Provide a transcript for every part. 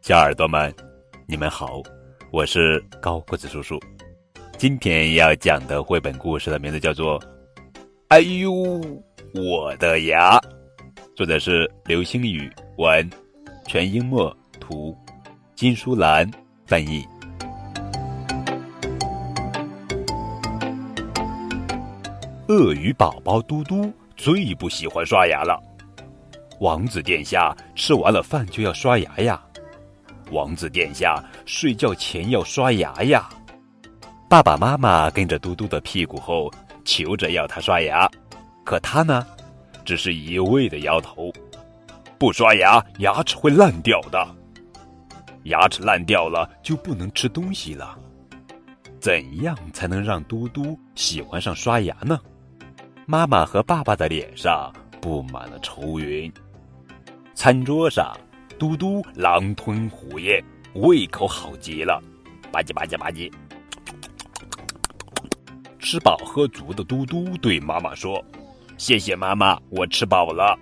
小耳朵们，你们好，我是高个子叔叔。今天要讲的绘本故事的名字叫做《哎呦我的牙》，作者是刘星宇，文，全英墨图，金淑兰翻译。鳄鱼宝宝嘟嘟最不喜欢刷牙了。王子殿下吃完了饭就要刷牙呀，王子殿下睡觉前要刷牙呀。爸爸妈妈跟着嘟嘟的屁股后，求着要他刷牙，可他呢，只是一味的摇头。不刷牙，牙齿会烂掉的。牙齿烂掉了，就不能吃东西了。怎样才能让嘟嘟喜欢上刷牙呢？妈妈和爸爸的脸上布满了愁云。餐桌上，嘟嘟狼吞虎咽，胃口好极了，吧唧吧唧吧唧。吃饱喝足的嘟嘟对妈妈说：“谢谢妈妈，我吃饱了。”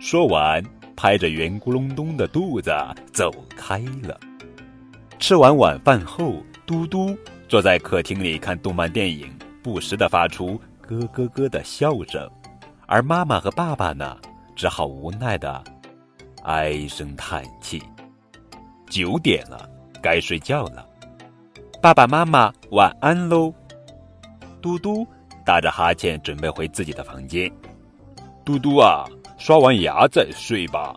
说完，拍着圆咕隆咚的肚子走开了。吃完晚饭后，嘟嘟坐在客厅里看动漫电影，不时的发出咯咯咯的笑声，而妈妈和爸爸呢，只好无奈的唉声叹气。九点了，该睡觉了。爸爸妈妈晚安喽。嘟嘟打着哈欠，准备回自己的房间。嘟嘟啊，刷完牙再睡吧。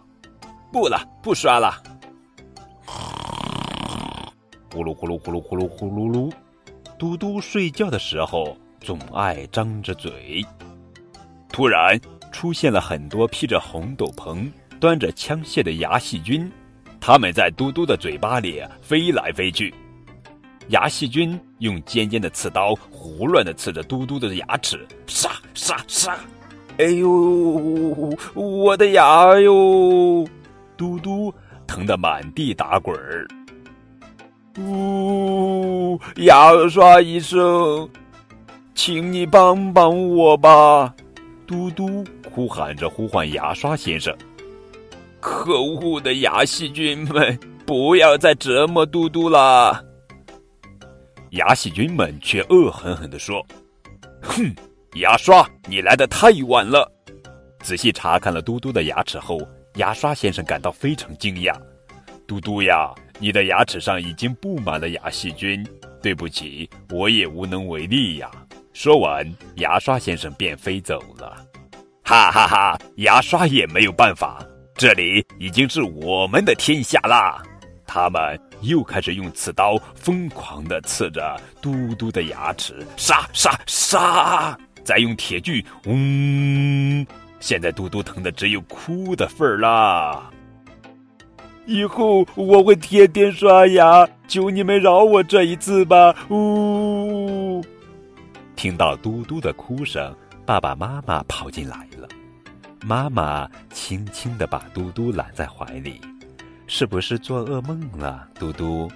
不了，不刷了。呼噜呼噜呼噜呼噜呼噜噜。嘟嘟睡觉的时候总爱张着嘴。突然出现了很多披着红斗篷、端着枪械的牙细菌，它们在嘟嘟的嘴巴里飞来飞去。牙细菌用尖尖的刺刀胡乱的刺着嘟嘟的牙齿，杀杀杀！哎呦，我的牙哟！嘟嘟疼得满地打滚儿。呜，牙刷医生，请你帮帮我吧！嘟嘟哭喊着呼唤牙刷先生。可恶的牙细菌们，不要再折磨嘟嘟了！牙细菌们却恶狠狠地说：“哼，牙刷，你来的太晚了。”仔细查看了嘟嘟的牙齿后，牙刷先生感到非常惊讶：“嘟嘟呀，你的牙齿上已经布满了牙细菌，对不起，我也无能为力呀。”说完，牙刷先生便飞走了。哈哈哈，牙刷也没有办法，这里已经是我们的天下啦。他们。又开始用刺刀疯狂地刺着嘟嘟的牙齿，杀杀杀！再用铁锯，嗡！现在嘟嘟疼的只有哭的份儿啦。以后我会天天刷牙，求你们饶我这一次吧！呜！听到嘟嘟的哭声，爸爸妈妈跑进来了。妈妈轻轻地把嘟嘟揽在怀里。是不是做噩梦了，嘟嘟？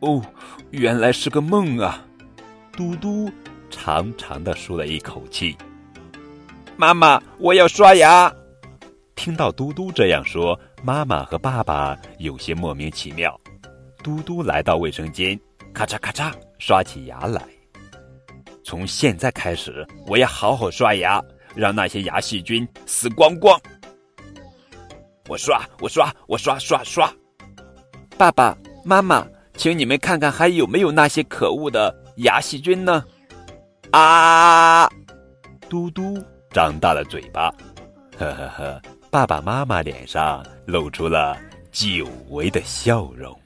哦，原来是个梦啊！嘟嘟长长的舒了一口气。妈妈，我要刷牙。听到嘟嘟这样说，妈妈和爸爸有些莫名其妙。嘟嘟来到卫生间，咔嚓咔嚓刷起牙来。从现在开始，我要好好刷牙，让那些牙细菌死光光。我刷，我刷，我刷刷刷！爸爸妈妈，请你们看看还有没有那些可恶的牙细菌呢？啊！嘟嘟张大了嘴巴，呵呵呵！爸爸妈妈脸上露出了久违的笑容。